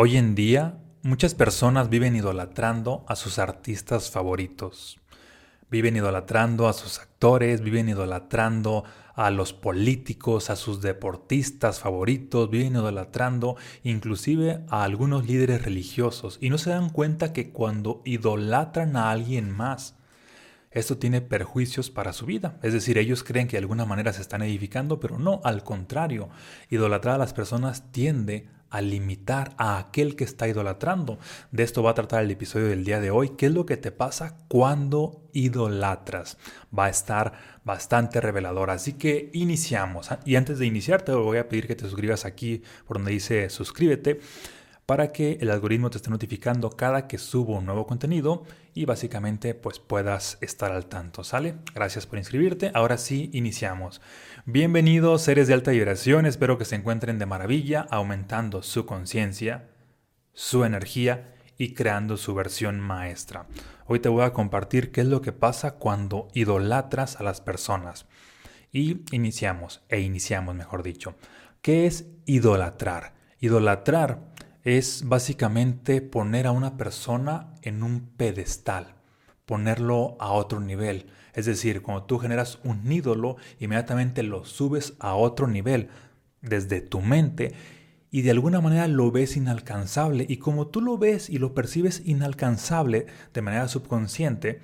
Hoy en día, muchas personas viven idolatrando a sus artistas favoritos. Viven idolatrando a sus actores, viven idolatrando a los políticos, a sus deportistas favoritos, viven idolatrando inclusive a algunos líderes religiosos y no se dan cuenta que cuando idolatran a alguien más, esto tiene perjuicios para su vida. Es decir, ellos creen que de alguna manera se están edificando, pero no, al contrario, idolatrar a las personas tiende a limitar a aquel que está idolatrando. De esto va a tratar el episodio del día de hoy. ¿Qué es lo que te pasa cuando idolatras? Va a estar bastante revelador. Así que iniciamos. Y antes de iniciar, te voy a pedir que te suscribas aquí por donde dice suscríbete para que el algoritmo te esté notificando cada que subo un nuevo contenido y básicamente pues puedas estar al tanto, ¿sale? Gracias por inscribirte. Ahora sí, iniciamos. Bienvenidos seres de alta vibración, espero que se encuentren de maravilla, aumentando su conciencia, su energía y creando su versión maestra. Hoy te voy a compartir qué es lo que pasa cuando idolatras a las personas. Y iniciamos, e iniciamos mejor dicho. ¿Qué es idolatrar? Idolatrar es básicamente poner a una persona en un pedestal, ponerlo a otro nivel. Es decir, cuando tú generas un ídolo, inmediatamente lo subes a otro nivel desde tu mente y de alguna manera lo ves inalcanzable. Y como tú lo ves y lo percibes inalcanzable de manera subconsciente,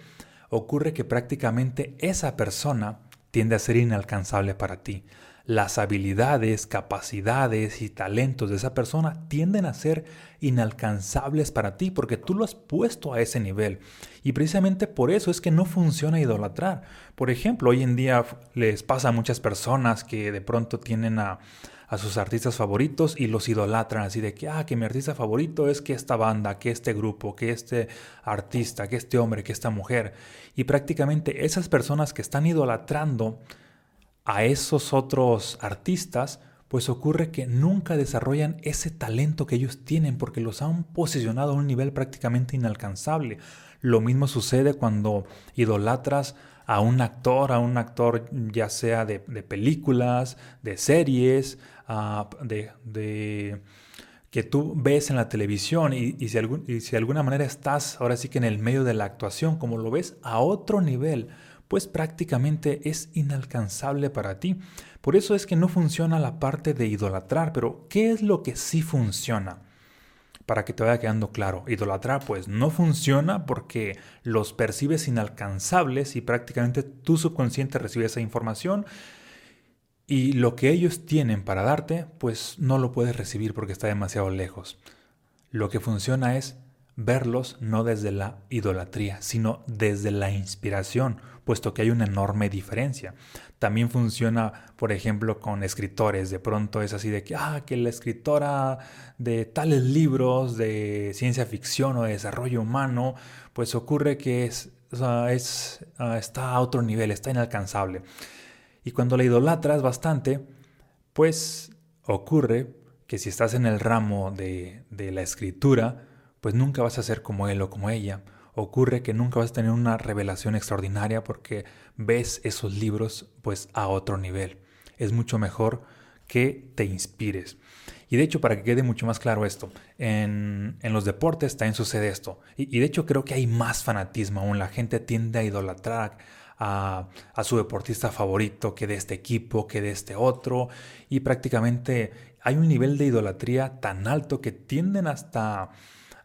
ocurre que prácticamente esa persona tiende a ser inalcanzable para ti las habilidades, capacidades y talentos de esa persona tienden a ser inalcanzables para ti porque tú lo has puesto a ese nivel. Y precisamente por eso es que no funciona idolatrar. Por ejemplo, hoy en día les pasa a muchas personas que de pronto tienen a, a sus artistas favoritos y los idolatran así de que, ah, que mi artista favorito es que esta banda, que este grupo, que este artista, que este hombre, que esta mujer. Y prácticamente esas personas que están idolatrando, a esos otros artistas, pues ocurre que nunca desarrollan ese talento que ellos tienen porque los han posicionado a un nivel prácticamente inalcanzable. Lo mismo sucede cuando idolatras a un actor, a un actor ya sea de, películas, de series, ah, de, que tú ves en la televisión y, si y si de alguna manera estás ahora sí que en el medio de la actuación, como lo ves a otro nivel, pues prácticamente es inalcanzable para ti. Por eso es que no funciona la parte de idolatrar, pero ¿qué es lo que sí funciona? Para que te vaya quedando claro, idolatrar pues no funciona porque los percibes inalcanzables y prácticamente tu subconsciente recibe esa información y lo que ellos tienen para darte pues no lo puedes recibir porque está demasiado lejos. Lo que funciona es verlos no desde la idolatría, sino desde la inspiración, puesto que hay una enorme diferencia. También funciona, por ejemplo, con escritores. De pronto es así de que, ah, que la escritora de tales libros de ciencia ficción o de desarrollo humano, pues ocurre que es, ah, está a otro nivel, está inalcanzable. Y cuando la idolatras bastante, pues ocurre que si estás en el ramo de, de la escritura, pues nunca vas a ser como él o como ella. Ocurre que nunca vas a tener una revelación extraordinaria porque ves esos libros pues a otro nivel. Es mucho mejor que te inspires. Y de hecho, para que quede mucho más claro esto, en, los deportes también sucede esto. Y, de hecho creo que hay más fanatismo aún. La gente tiende a idolatrar a, a, su deportista favorito que de este equipo, que de este otro. Y prácticamente hay un nivel de idolatría tan alto que tienden hasta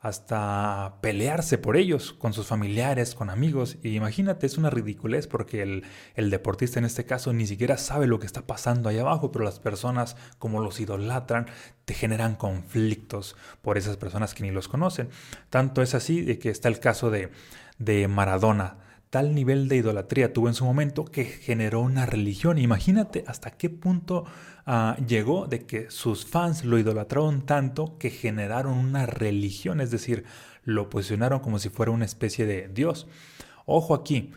hasta pelearse por ellos, con sus familiares, con amigos. Y imagínate, es una ridiculez porque el, el, deportista en este caso ni siquiera sabe lo que está pasando ahí abajo, pero las personas como los idolatran te generan conflictos por esas personas que ni los conocen. Tanto es así de que está el caso de, de Maradona tal nivel de idolatría tuvo en su momento que generó una religión. Imagínate hasta qué punto ah, llegó de que sus fans lo idolatraron tanto que generaron una religión, es decir, lo posicionaron como si fuera una especie de Dios. Ojo aquí,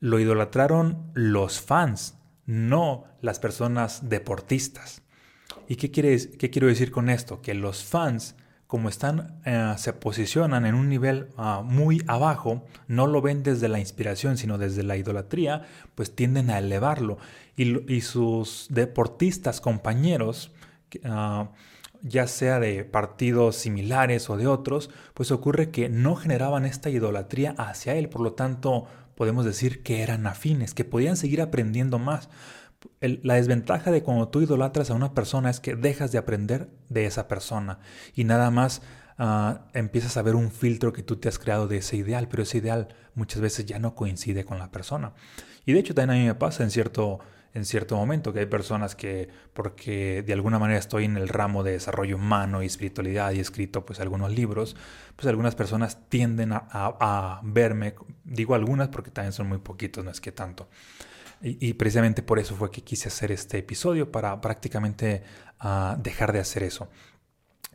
lo idolatraron los fans, no las personas deportistas. ¿Y qué, qué quiero decir con esto? Que los fans como están, eh, se posicionan en un nivel ah, muy abajo, no lo ven desde la inspiración, sino desde la idolatría, pues tienden a elevarlo. Y, sus deportistas compañeros, ah, ya sea de partidos similares o de otros, pues ocurre que no generaban esta idolatría hacia él, por lo tanto podemos decir que eran afines, que podían seguir aprendiendo más. La desventaja de cuando tú idolatras a una persona es que dejas de aprender de esa persona y nada más ah, empiezas a ver un filtro que tú te has creado de ese ideal, pero ese ideal muchas veces ya no coincide con la persona. Y de hecho también a mí me pasa en cierto, en cierto momento, que hay personas que, porque de alguna manera estoy en el ramo de desarrollo humano y espiritualidad y he escrito pues algunos libros, pues algunas personas tienden a, verme, digo algunas porque también son muy poquitos, no es que tanto. Y, precisamente por eso fue que quise hacer este episodio, para prácticamente ah, dejar de hacer eso,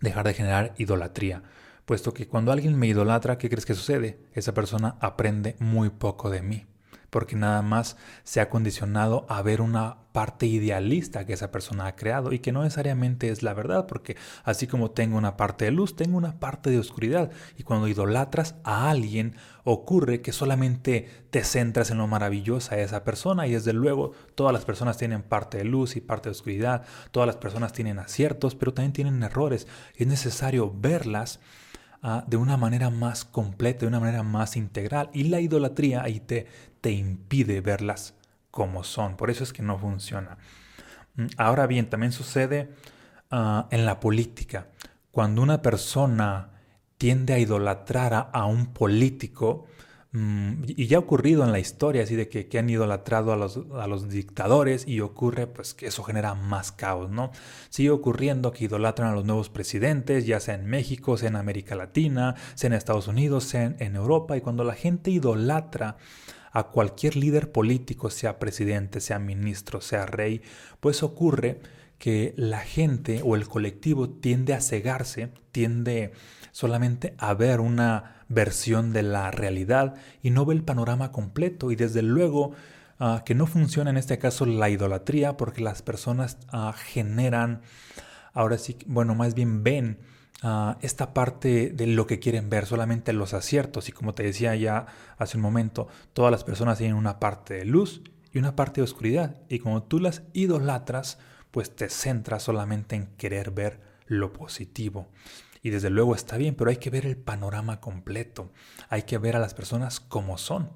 dejar de generar idolatría. Puesto que cuando alguien me idolatra, ¿qué crees que sucede? Esa persona aprende muy poco de mí porque nada más se ha condicionado a ver una parte idealista que esa persona ha creado y que no necesariamente es la verdad, porque así como tengo una parte de luz, tengo una parte de oscuridad. Y cuando idolatras a alguien ocurre que solamente te centras en lo maravillosa de esa persona y desde luego todas las personas tienen parte de luz y parte de oscuridad, todas las personas tienen aciertos, pero también tienen errores. Es necesario verlas Ah, de una manera más completa, de una manera más integral. Y la idolatría ahí te, te impide verlas como son. Por eso es que no funciona. Mm, ahora bien, también sucede ah, en la política. Cuando una persona tiende a idolatrar a un político, Mm, y ya ha ocurrido en la historia, así de que, han idolatrado a los, a los, dictadores y ocurre pues que eso genera más caos, ¿no? Sigue ocurriendo que idolatran a los nuevos presidentes, ya sea en México, sea en América Latina, sea en Estados Unidos, sea en Europa, y cuando la gente idolatra a cualquier líder político, sea presidente, sea ministro, sea rey, pues ocurre que la gente o el colectivo tiende a cegarse, tiende solamente a ver una versión de la realidad y no ve el panorama completo. Y desde luego ah, que no funciona en este caso la idolatría porque las personas ah, generan, ahora sí, bueno, más bien ven ah, esta parte de lo que quieren ver, solamente los aciertos. Y como te decía ya hace un momento, todas las personas tienen una parte de luz y una parte de oscuridad. Y como tú las idolatras, pues te centras solamente en querer ver lo positivo. Y desde luego está bien, pero hay que ver el panorama completo. Hay que ver a las personas como son.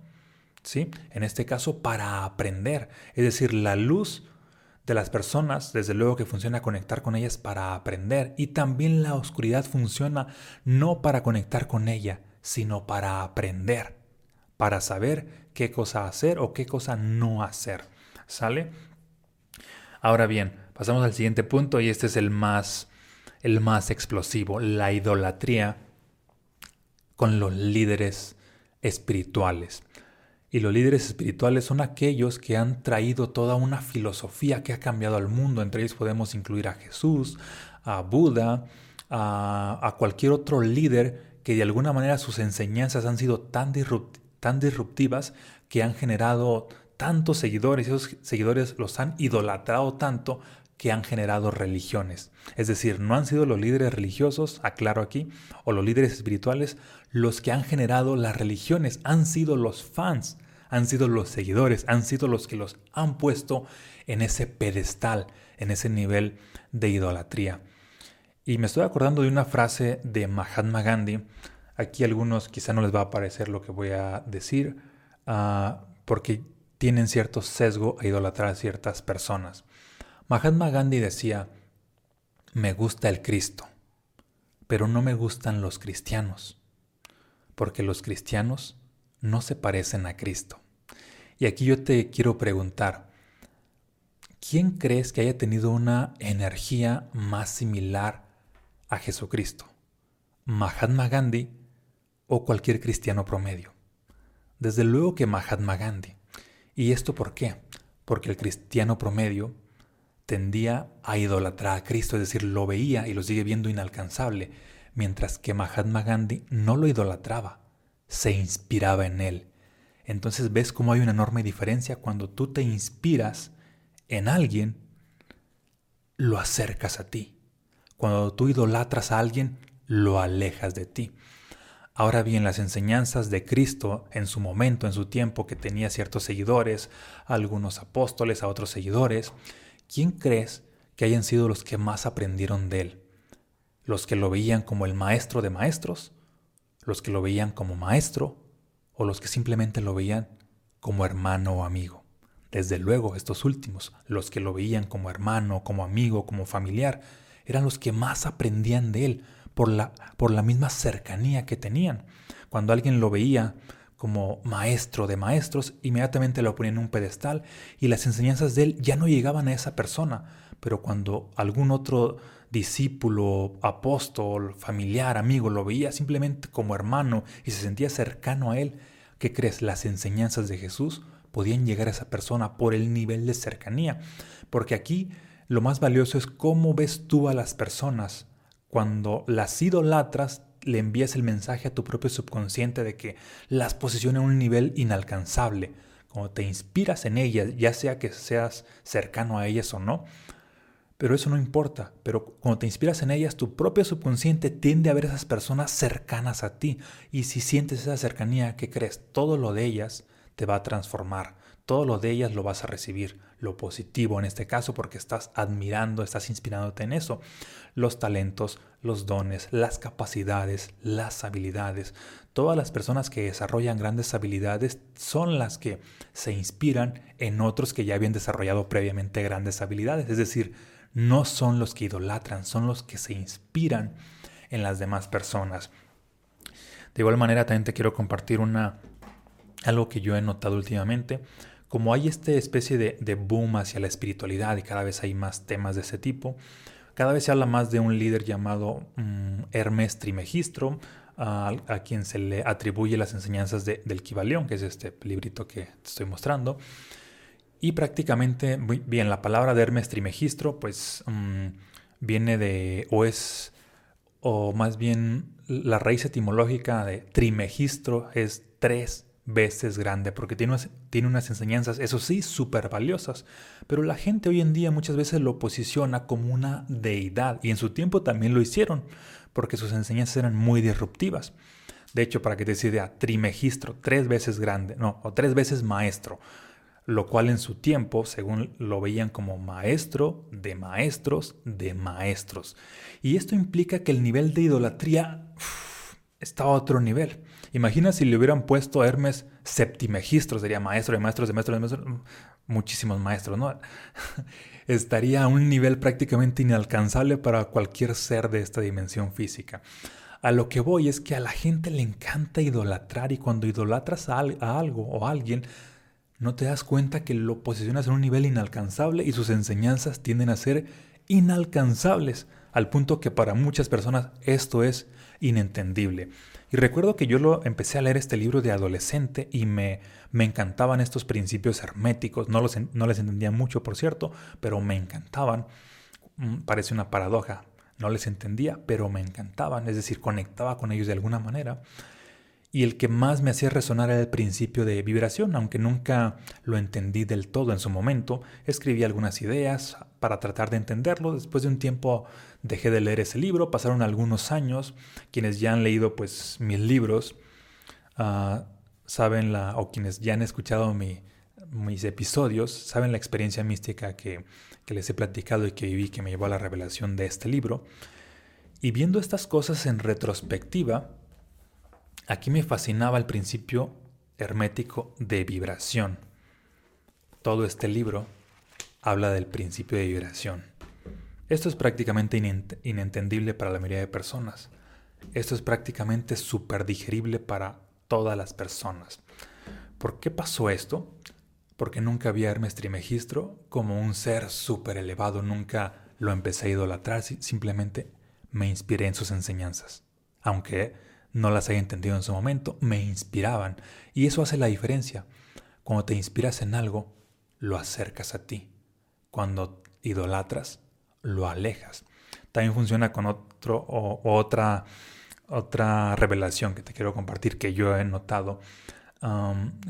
¿Sí? En este caso, para aprender. Es decir, la luz de las personas, desde luego que funciona conectar con ellas para aprender. Y también la oscuridad funciona no para conectar con ella, sino para aprender. Para saber qué cosa hacer o qué cosa no hacer. ¿Sale? Ahora bien, Pasamos al siguiente punto y este es el más, el más explosivo, la idolatría con los líderes espirituales. Y los líderes espirituales son aquellos que han traído toda una filosofía que ha cambiado al mundo. Entre ellos podemos incluir a Jesús, a Buda, a, cualquier otro líder que de alguna manera sus enseñanzas han sido tan, tan disruptivas que han generado tantos seguidores y esos seguidores los han idolatrado tanto que han generado religiones. Es decir, no han sido los líderes religiosos, aclaro aquí, o los líderes espirituales los que han generado las religiones, han sido los fans, han sido los seguidores, han sido los que los han puesto en ese pedestal, en ese nivel de idolatría. Y me estoy acordando de una frase de Mahatma Gandhi. Aquí algunos quizá no les va a parecer lo que voy a decir, ah, porque tienen cierto sesgo a idolatrar a ciertas personas. Mahatma Gandhi decía, me gusta el Cristo, pero no me gustan los cristianos, porque los cristianos no se parecen a Cristo. Y aquí yo te quiero preguntar, ¿quién crees que haya tenido una energía más similar a Jesucristo? ¿Mahatma Gandhi o cualquier cristiano promedio? Desde luego que Mahatma Gandhi. ¿Y esto por qué? Porque el cristiano promedio tendía a idolatrar a Cristo, es decir, lo veía y lo sigue viendo inalcanzable, mientras que Mahatma Gandhi no lo idolatraba, se inspiraba en él. Entonces ves cómo hay una enorme diferencia cuando tú te inspiras en alguien, lo acercas a ti. Cuando tú idolatras a alguien, lo alejas de ti. Ahora bien, las enseñanzas de Cristo en su momento, en su tiempo, que tenía ciertos seguidores, algunos apóstoles, a otros seguidores, ¿quién crees que hayan sido los que más aprendieron de él? los que lo veían como el maestro de maestros, los que lo veían como maestro o los que simplemente lo veían como hermano o amigo. Desde luego, estos últimos, los que lo veían como hermano, como amigo, como familiar, eran los que más aprendían de él por la, por la misma cercanía que tenían. Cuando alguien lo veía como maestro de maestros, inmediatamente lo ponían en un pedestal y las enseñanzas de él ya no llegaban a esa persona. Pero cuando algún otro discípulo, apóstol, familiar, amigo lo veía simplemente como hermano y se sentía cercano a él, ¿qué crees? Las enseñanzas de Jesús podían llegar a esa persona por el nivel de cercanía. Porque aquí lo más valioso es cómo ves tú a las personas. Cuando las idolatras, le envías el mensaje a tu propio subconsciente de que las posiciona a un nivel inalcanzable. Cuando te inspiras en ellas, ya sea que seas cercano a ellas o no, pero eso no importa. Pero cuando te inspiras en ellas, tu propio subconsciente tiende a ver esas personas cercanas a ti. Y si sientes esa cercanía, ¿qué crees? Todo lo de ellas te va a transformar. Todo lo de ellas lo vas a recibir, lo positivo en este caso, porque estás admirando, estás inspirándote en eso. Los talentos, los dones, las capacidades, las habilidades. Todas las personas que desarrollan grandes habilidades son las que se inspiran en otros que ya habían desarrollado previamente grandes habilidades. Es decir, no son los que idolatran, son los que se inspiran en las demás personas. De igual manera, también te quiero compartir una, algo que yo he notado últimamente como hay esta especie de, boom hacia la espiritualidad y cada vez hay más temas de ese tipo, cada vez se habla más de un líder llamado mm, Hermes Trimegistro, a, quien se le atribuye las enseñanzas del Kibalión, que es este librito que te estoy mostrando. Y prácticamente, bien, la palabra de Hermes Trimegistro, pues mm, viene de, o es, o más bien la raíz etimológica de trimegistro es tres veces grande, porque tiene unas, tiene unas enseñanzas, eso sí, súper valiosas, pero la gente hoy en día muchas veces lo posiciona como una deidad, y en su tiempo también lo hicieron, porque sus enseñanzas eran muy disruptivas. De hecho, para que te des idea, trimegistro, tres veces grande, no, o tres veces maestro, lo cual en su tiempo, según lo veían como maestro de maestros de maestros. Y esto implica que el nivel de idolatría está a otro nivel. Imagina si le hubieran puesto a Hermes septimegistro, sería maestro de maestros de maestros de maestros, muchísimos maestros, ¿no? Estaría a un nivel prácticamente inalcanzable para cualquier ser de esta dimensión física. A lo que voy es que a la gente le encanta idolatrar y cuando idolatras a, a algo o a alguien, no te das cuenta que lo posicionas en un nivel inalcanzable y sus enseñanzas tienden a ser inalcanzables, al punto que para muchas personas esto es inentendible. Y recuerdo que yo lo empecé a leer este libro de adolescente y me, me encantaban estos principios herméticos. No, los, no les entendía mucho, por cierto, pero me encantaban. Mm, parece una paradoja. No les entendía, pero me encantaban. Es decir, conectaba con ellos de alguna manera y el que más me hacía resonar era el principio de vibración, aunque nunca lo entendí del todo en su momento. Escribí algunas ideas para tratar de entenderlo. Después de un tiempo dejé de leer ese libro, pasaron algunos años. Quienes ya han leído pues mis libros uh, saben la, o quienes ya han escuchado mis episodios, saben la experiencia mística que, que les he platicado y que viví, que me llevó a la revelación de este libro. Y viendo estas cosas en retrospectiva, Aquí me fascinaba el principio hermético de vibración. Todo este libro habla del principio de vibración. Esto es prácticamente inentendible para la mayoría de personas. Esto es prácticamente súper digerible para todas las personas. ¿Por qué pasó esto? Porque nunca vi a Hermes Trimegistro como un ser súper elevado, nunca lo empecé a idolatrar, simplemente me inspiré en sus enseñanzas. Aunque no las haya entendido en su momento, me inspiraban. Y eso hace la diferencia. Cuando te inspiras en algo, lo acercas a ti. Cuando idolatras, lo alejas. También funciona con otro o, otra, otra revelación que te quiero compartir que yo he notado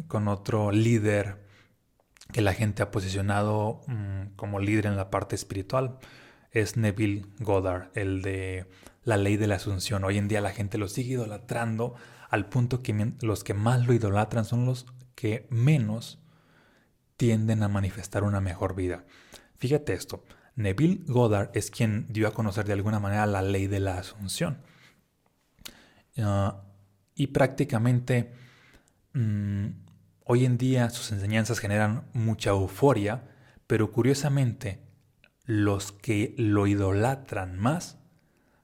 con otro líder que la gente ha posicionado mm, como líder en la parte espiritual. Es Neville Goddard, el de la ley de la asunción. Hoy en día la gente lo sigue idolatrando al punto que los que más lo idolatran son los que menos tienden a manifestar una mejor vida. Fíjate esto, Neville Goddard es quien dio a conocer de alguna manera la ley de la asunción. Ah, y prácticamente mm, hoy en día sus enseñanzas generan mucha euforia, pero curiosamente los que lo idolatran más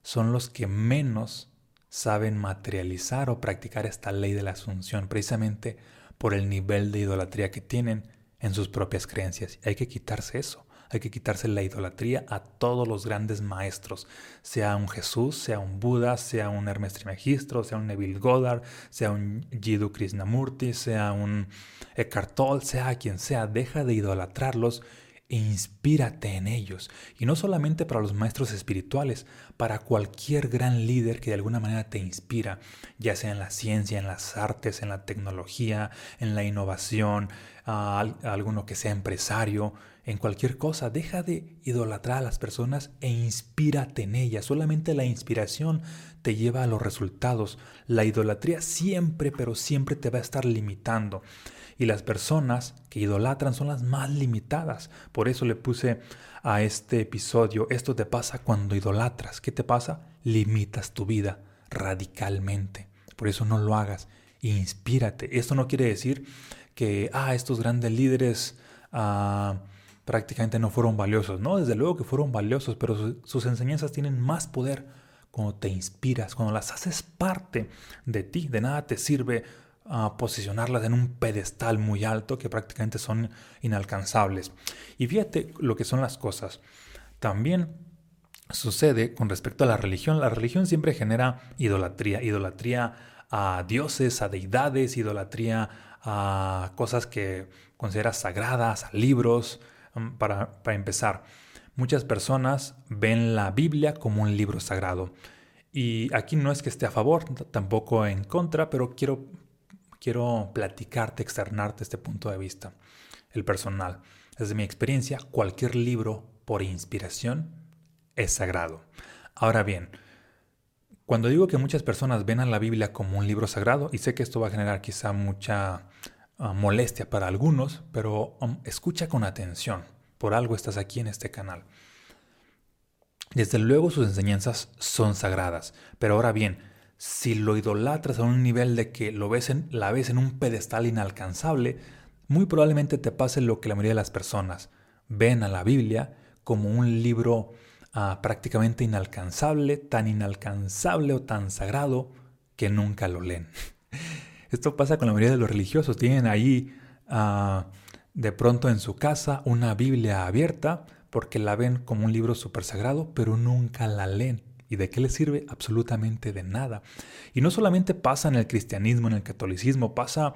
son los que menos saben materializar o practicar esta ley de la asunción, precisamente por el nivel de idolatría que tienen en sus propias creencias. Hay que quitarse eso. Hay que quitarse la idolatría a todos los grandes maestros, sea un Jesús, sea un Buda, sea un Hermes Trimegistro, sea un Neville Goddard, sea un Jiddu Krishnamurti, sea un Eckhart Tolle, sea quien sea, deja de idolatrarlos e inspírate en ellos. Y no solamente para los maestros espirituales, para cualquier gran líder que de alguna manera te inspira, ya sea en la ciencia, en las artes, en la tecnología, en la innovación, a, alguno que sea empresario, en cualquier cosa. Deja de idolatrar a las personas e inspírate en ellas. Solamente la inspiración te lleva a los resultados. La idolatría siempre, pero siempre te va a estar limitando. Y las personas que idolatran son las más limitadas. Por eso le puse a este episodio, esto te pasa cuando idolatras. ¿Qué te pasa? Limitas tu vida radicalmente. Por eso no lo hagas. Inspírate. Esto no quiere decir que, ah, estos grandes líderes ah, prácticamente no fueron valiosos. No, desde luego que fueron valiosos, pero sus enseñanzas tienen más poder cuando te inspiras, cuando las haces parte de ti. De nada te sirve posicionarlas en un pedestal muy alto que prácticamente son inalcanzables. Y fíjate lo que son las cosas. También sucede con respecto a la religión. La religión siempre genera idolatría, idolatría a dioses, a deidades, idolatría a cosas que consideras sagradas, a libros, um, para, para empezar. Muchas personas ven la Biblia como un libro sagrado. Y aquí no es que esté a favor, tampoco en contra, pero quiero, quiero platicarte, externarte este punto de vista, el personal. Desde mi experiencia, cualquier libro por inspiración es sagrado. Ahora bien, cuando digo que muchas personas ven a la Biblia como un libro sagrado, y sé que esto va a generar quizá mucha ah, molestia para algunos, pero um, escucha con atención, por algo estás aquí en este canal. Desde luego sus enseñanzas son sagradas, pero ahora bien, si lo idolatras a un nivel de que lo ves en, la ves en un pedestal inalcanzable, muy probablemente te pase lo que la mayoría de las personas ven a la Biblia como un libro prácticamente inalcanzable, tan inalcanzable o tan sagrado que nunca lo leen. Esto pasa con la mayoría de los religiosos. Tienen ahí ah, de pronto en su casa una Biblia abierta porque la ven como un libro súper sagrado, pero nunca la leen. ¿Y de qué les sirve? Absolutamente de nada. Y no solamente pasa en el cristianismo, en el catolicismo, pasa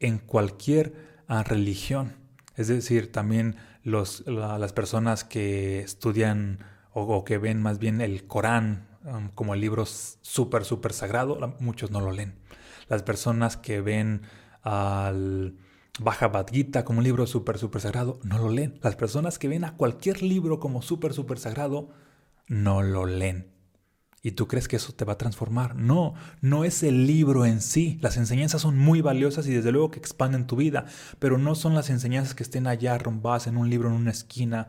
en cualquier ah, religión. Es decir, también los, las personas que estudian o, que ven más bien el Corán um, como el libro súper, súper sagrado, muchos no lo leen. Las personas que ven al Bhagavad Gita como un libro súper, súper sagrado, no lo leen. Las personas que ven a cualquier libro como súper, súper sagrado, no lo leen. ¿Y tú crees que eso te va a transformar? No, no es el libro en sí. Las enseñanzas son muy valiosas y desde luego que expanden tu vida, pero no son las enseñanzas que estén allá arrumbadas en un libro en una esquina,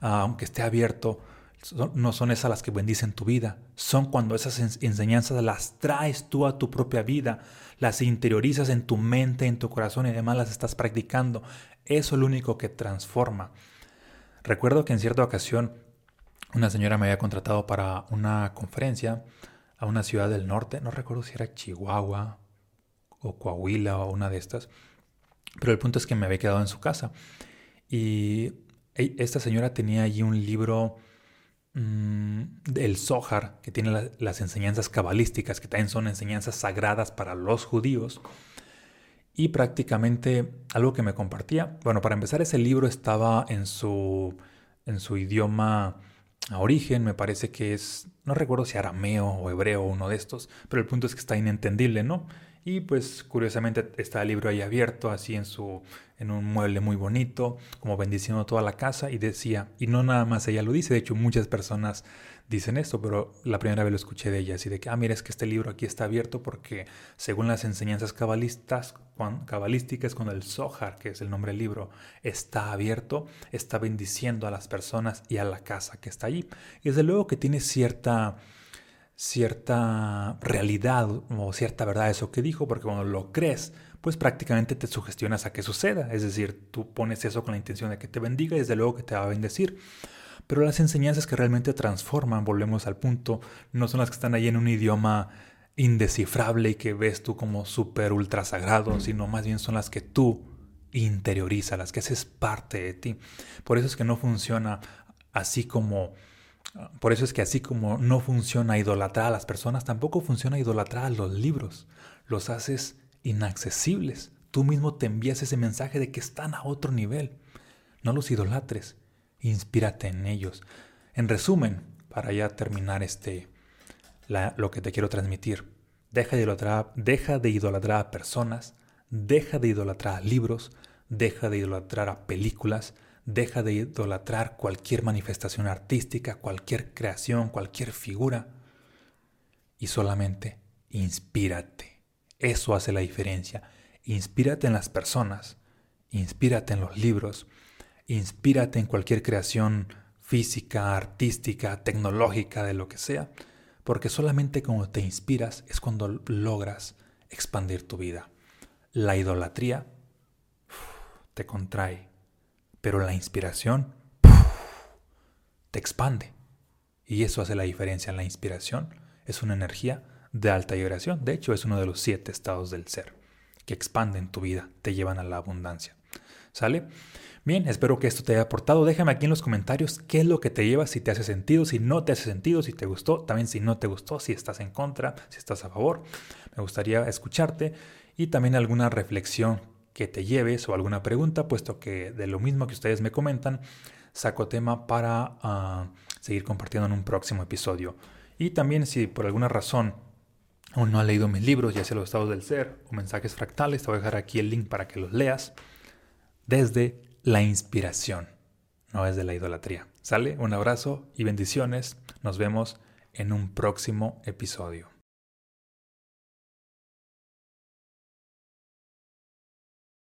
ah, aunque esté abierto no son esas las que bendicen tu vida, son cuando esas enseñanzas las traes tú a tu propia vida, las interiorizas en tu mente, en tu corazón y además las estás practicando. Eso es lo único que transforma. Recuerdo que en cierta ocasión una señora me había contratado para una conferencia a una ciudad del norte, no recuerdo si era Chihuahua o Coahuila o una de estas, pero el punto es que me había quedado en su casa y esta señora tenía allí un libro Mm, el Zohar, que tiene las enseñanzas cabalísticas, que también son enseñanzas sagradas para los judíos. Y prácticamente algo que me compartía, bueno, para empezar ese libro estaba en su, en su idioma a origen, me parece que es, no recuerdo si arameo o hebreo uno de estos, pero el punto es que está inentendible, ¿no? Y pues curiosamente está el libro ahí abierto, así en su en un mueble muy bonito, como bendiciendo toda la casa y decía, y no nada más ella lo dice, de hecho muchas personas dicen esto, pero la primera vez lo escuché de ella, así de que, ah, mira, es que este libro aquí está abierto porque según las enseñanzas cabalistas, cabalísticas, cuando el Zohar, que es el nombre del libro, está abierto, está bendiciendo a las personas y a la casa que está allí. Y desde luego que tiene cierta cierta realidad o cierta verdad eso que dijo, porque cuando lo crees, pues prácticamente te sugestionas a que suceda. Es decir, tú pones eso con la intención de que te bendiga y desde luego que te va a bendecir. Pero las enseñanzas que realmente transforman, volvemos al punto, no son las que están ahí en un idioma indescifrable y que ves tú como súper ultra sagrado, sino más bien son las que tú interiorizas, las que haces parte de ti. Por eso es que no funciona así como por eso es que así como no funciona idolatrar a las personas, tampoco funciona idolatrar a los libros. Los haces inaccesibles. Tú mismo te envías ese mensaje de que están a otro nivel. No los idolatres. Inspírate en ellos. En resumen, para ya terminar este, lo que te quiero transmitir, deja de, idolatrar, deja de idolatrar a personas, deja de idolatrar a libros, deja de idolatrar a películas, Deja de idolatrar cualquier manifestación artística, cualquier creación, cualquier figura y solamente inspírate. Eso hace la diferencia. Inspírate en las personas, inspírate en los libros, inspírate en cualquier creación física, artística, tecnológica, de lo que sea, porque solamente cuando te inspiras es cuando logras expandir tu vida. La idolatría te contrae, pero la inspiración te expande. Y eso hace la diferencia. La inspiración es una energía de alta vibración. De hecho, es uno de los siete estados del ser que expanden tu vida, te llevan a la abundancia. ¿Sale? Bien, espero que esto te haya aportado. Déjame aquí en los comentarios qué es lo que te lleva, si te hace sentido, si no te hace sentido, si te gustó, también si no te gustó, si estás en contra, si estás a favor. Me gustaría escucharte y también alguna reflexión que te lleves o alguna pregunta, puesto que de lo mismo que ustedes me comentan, saco tema para ah, seguir compartiendo en un próximo episodio. Y también si por alguna razón aún no has leído mis libros, ya sea los estados del ser o mensajes fractales, te voy a dejar aquí el link para que los leas desde la inspiración, no desde la idolatría. ¿Sale? Un abrazo y bendiciones. Nos vemos en un próximo episodio.